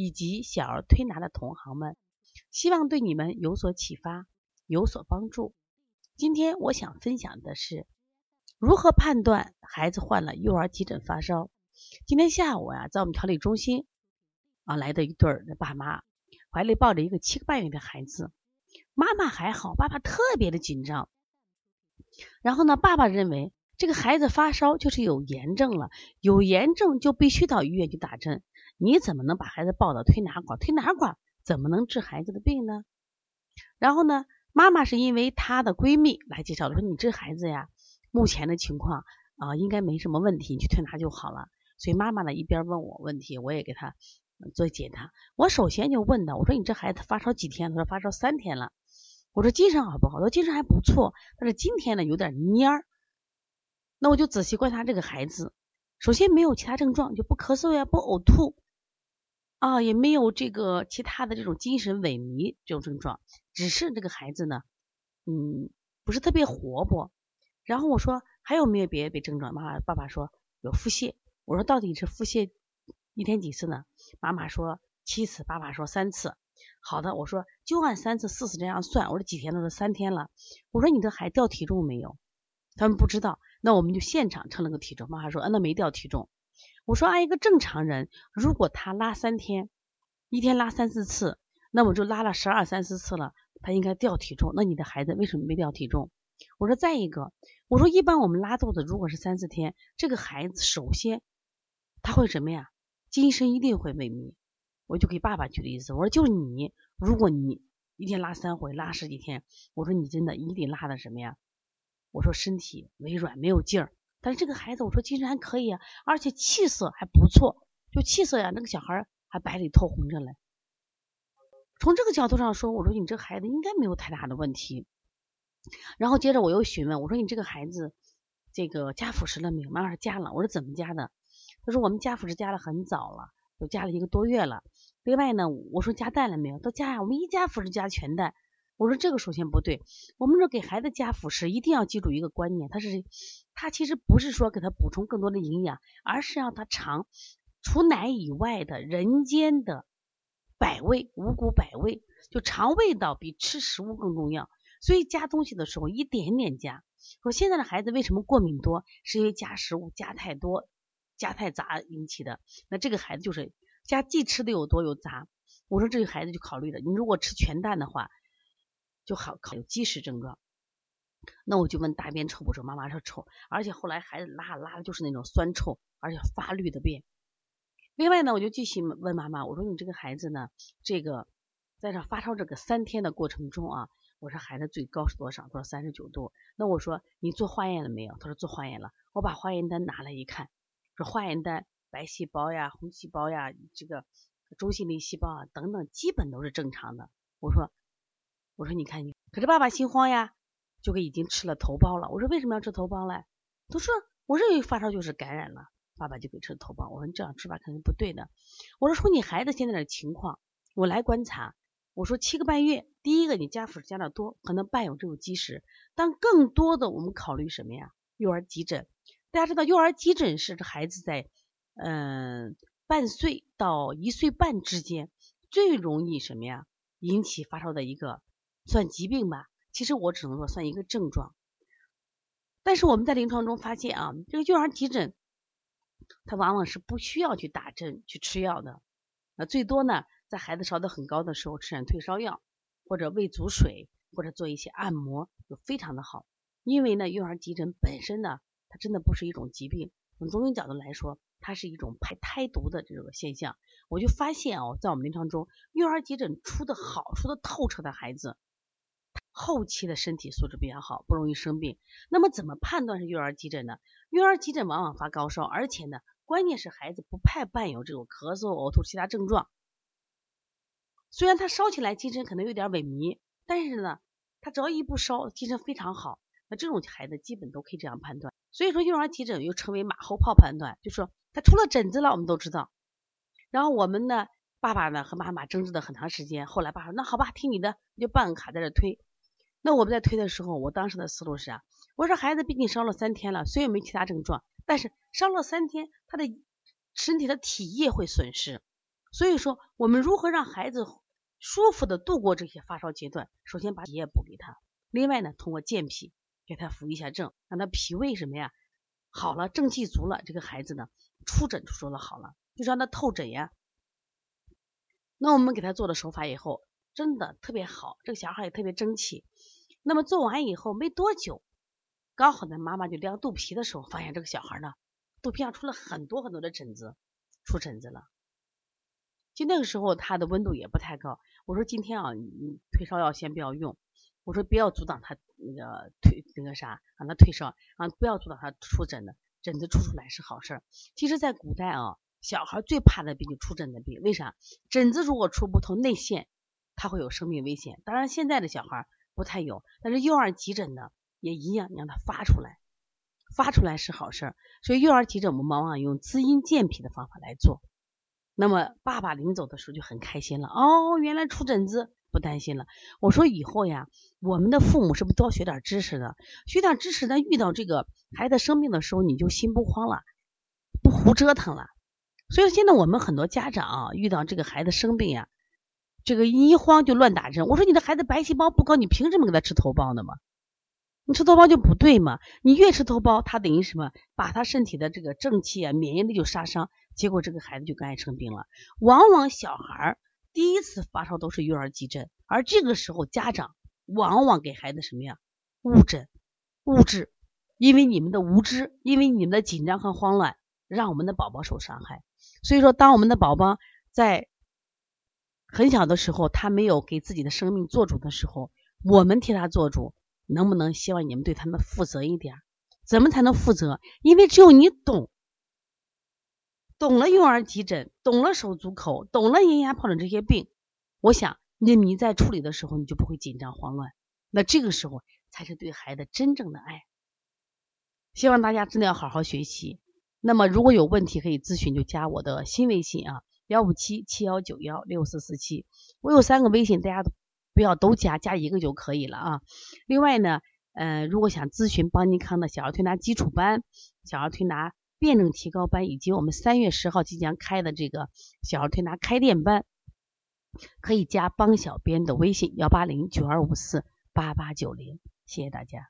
以及小儿推拿的同行们，希望对你们有所启发，有所帮助。今天我想分享的是如何判断孩子患了幼儿急诊发烧。今天下午呀，在我们调理中心啊来的一对儿的爸妈，怀里抱着一个七个半月的孩子，妈妈还好，爸爸特别的紧张。然后呢，爸爸认为这个孩子发烧就是有炎症了，有炎症就必须到医院去打针。你怎么能把孩子抱到推拿馆？推拿馆怎么能治孩子的病呢？然后呢，妈妈是因为她的闺蜜来介绍的，说你这孩子呀，目前的情况啊，应该没什么问题，你去推拿就好了。所以妈妈呢一边问我问题，我也给她做解答。我首先就问她，我说你这孩子发烧几天？她说发烧三天了。我说精神好不好？她说精神还不错，但是今天呢有点蔫儿。那我就仔细观察这个孩子，首先没有其他症状，就不咳嗽呀，不呕吐。啊，也没有这个其他的这种精神萎靡这种症状，只是这个孩子呢，嗯，不是特别活泼。然后我说还有没有别的症状？妈妈爸爸说有腹泻。我说到底是腹泻一天几次呢？妈妈说七次，爸爸说三次。好的，我说就按三次四次这样算。我说几天了？说三天了。我说你的孩掉体重没有？他们不知道。那我们就现场称了个体重。妈妈说，嗯，那没掉体重。我说按一个正常人，如果他拉三天，一天拉三四次，那么就拉了十二三四次了，他应该掉体重。那你的孩子为什么没掉体重？我说再一个，我说一般我们拉肚子如果是三四天，这个孩子首先他会什么呀？精神一定会萎靡。我就给爸爸举例子，我说就你，如果你一天拉三回，拉十几天，我说你真的一定拉的什么呀？我说身体微软，没有劲儿。但是这个孩子，我说精神还可以啊，而且气色还不错，就气色呀，那个小孩还白里透红着嘞。从这个角度上说，我说你这孩子应该没有太大的问题。然后接着我又询问，我说你这个孩子这个加辅食了没有？妈妈说加了。我说怎么加的？他说我们加辅食加了很早了，都加了一个多月了。另外呢，我说加蛋了没有？都加呀，我们一加辅食加全蛋。我说这个首先不对，我们说给孩子加辅食，一定要记住一个观念，他是他其实不是说给他补充更多的营养，而是让他尝除奶以外的人间的百味，五谷百味，就尝味道比吃食物更重要。所以加东西的时候一点点加。说现在的孩子为什么过敏多，是因为加食物加太多，加太杂引起的。那这个孩子就是加既吃的又多又杂。我说这个孩子就考虑了，你如果吃全蛋的话。就好考有积食症状，那我就问大便臭不臭？妈妈说臭，而且后来孩子拉拉的就是那种酸臭，而且发绿的便。另外呢，我就继续问妈妈，我说你这个孩子呢，这个在这发烧这个三天的过程中啊，我说孩子最高是多少？他说三十九度。那我说你做化验了没有？他说做化验了。我把化验单拿来一看，说化验单白细胞呀、红细胞呀、这个中性粒细胞啊等等，基本都是正常的。我说。我说你看你，可是爸爸心慌呀，就给已经吃了头孢了。我说为什么要吃头孢嘞？他说我认为发烧就是感染了，爸爸就给吃头孢。我说你这样吃法肯定不对的。我说从你孩子现在的情况，我来观察。我说七个半月，第一个你加辅食加的多，可能伴有这种积食，但更多的我们考虑什么呀？幼儿急诊。大家知道幼儿急诊是孩子在嗯半岁到一岁半之间最容易什么呀引起发烧的一个。算疾病吧，其实我只能说算一个症状。但是我们在临床中发现啊，这个幼儿急诊，它往往是不需要去打针、去吃药的。那最多呢，在孩子烧得很高的时候吃点退烧药，或者喂足水，或者做一些按摩，就非常的好。因为呢，幼儿急诊本身呢，它真的不是一种疾病。从中医角度来说，它是一种排胎毒的这个现象。我就发现哦，在我们临床中，幼儿急诊出的好、出的透彻的孩子。后期的身体素质比较好，不容易生病。那么怎么判断是幼儿急诊呢？幼儿急诊往往发高烧，而且呢，关键是孩子不太伴有这种咳嗽、呕吐其他症状。虽然他烧起来精神可能有点萎靡，但是呢，他只要一不烧，精神非常好。那这种孩子基本都可以这样判断。所以说，幼儿急诊又称为马后炮判断，就说他出了疹子了，我们都知道。然后我们呢，爸爸呢和妈妈争执了很长时间，后来爸爸说那好吧，听你的，就办个卡在这推。那我们在推的时候，我当时的思路是啊，我说孩子毕竟烧了三天了，虽然没其他症状，但是烧了三天，他的身体的体液会损失。所以说，我们如何让孩子舒服的度过这些发烧阶段？首先把体液补给他，另外呢，通过健脾给他扶一下正，让他脾胃什么呀好了，正气足了，这个孩子呢出疹就说了好了，就让他透疹呀。那我们给他做了手法以后，真的特别好，这个小孩也特别争气。那么做完以后没多久，刚好呢妈妈就量肚皮的时候，发现这个小孩呢肚皮上出了很多很多的疹子，出疹子了。就那个时候，他的温度也不太高。我说今天啊，你退烧药先不要用。我说不要阻挡他那个退那个啥，让他退烧啊，不要阻挡他出疹子。疹子出出来是好事。其实，在古代啊，小孩最怕的病就出疹子病。为啥？疹子如果出不通内陷，他会有生命危险。当然，现在的小孩不太有，但是幼儿急诊呢也一样，让他发出来，发出来是好事儿。所以幼儿急诊，我们往往用滋阴健脾的方法来做。那么爸爸临走的时候就很开心了，哦，原来出疹子不担心了。我说以后呀，我们的父母是不是多学点知识的？学点知识，咱遇到这个孩子生病的时候，你就心不慌了，不胡折腾了。所以现在我们很多家长啊，遇到这个孩子生病呀，这个一慌就乱打针。我说你的孩子白细胞不高，你凭什么给他吃头孢呢嘛？你吃头孢就不对嘛？你越吃头孢，他等于什么？把他身体的这个正气啊、免疫力就杀伤。结果这个孩子就更爱生病了。往往小孩第一次发烧都是幼儿急诊，而这个时候家长往往给孩子什么呀？误诊、误治，因为你们的无知，因为你们的紧张和慌乱，让我们的宝宝受伤害。所以说，当我们的宝宝在很小的时候，他没有给自己的生命做主的时候，我们替他做主，能不能希望你们对他们负责一点？怎么才能负责？因为只有你懂。懂了幼儿急诊，懂了手足口，懂了咽牙疱疹这些病，我想那你在处理的时候你就不会紧张慌乱，那这个时候才是对孩子真正的爱。希望大家真的要好好学习。那么如果有问题可以咨询，就加我的新微信啊，幺五七七幺九幺六四四七。我有三个微信，大家不要都加，加一个就可以了啊。另外呢，呃，如果想咨询邦尼康的小儿推拿基础班、小儿推拿。辩证提高班以及我们三月十号即将开的这个小儿推拿开店班，可以加帮小编的微信幺八零九二五四八八九零，谢谢大家。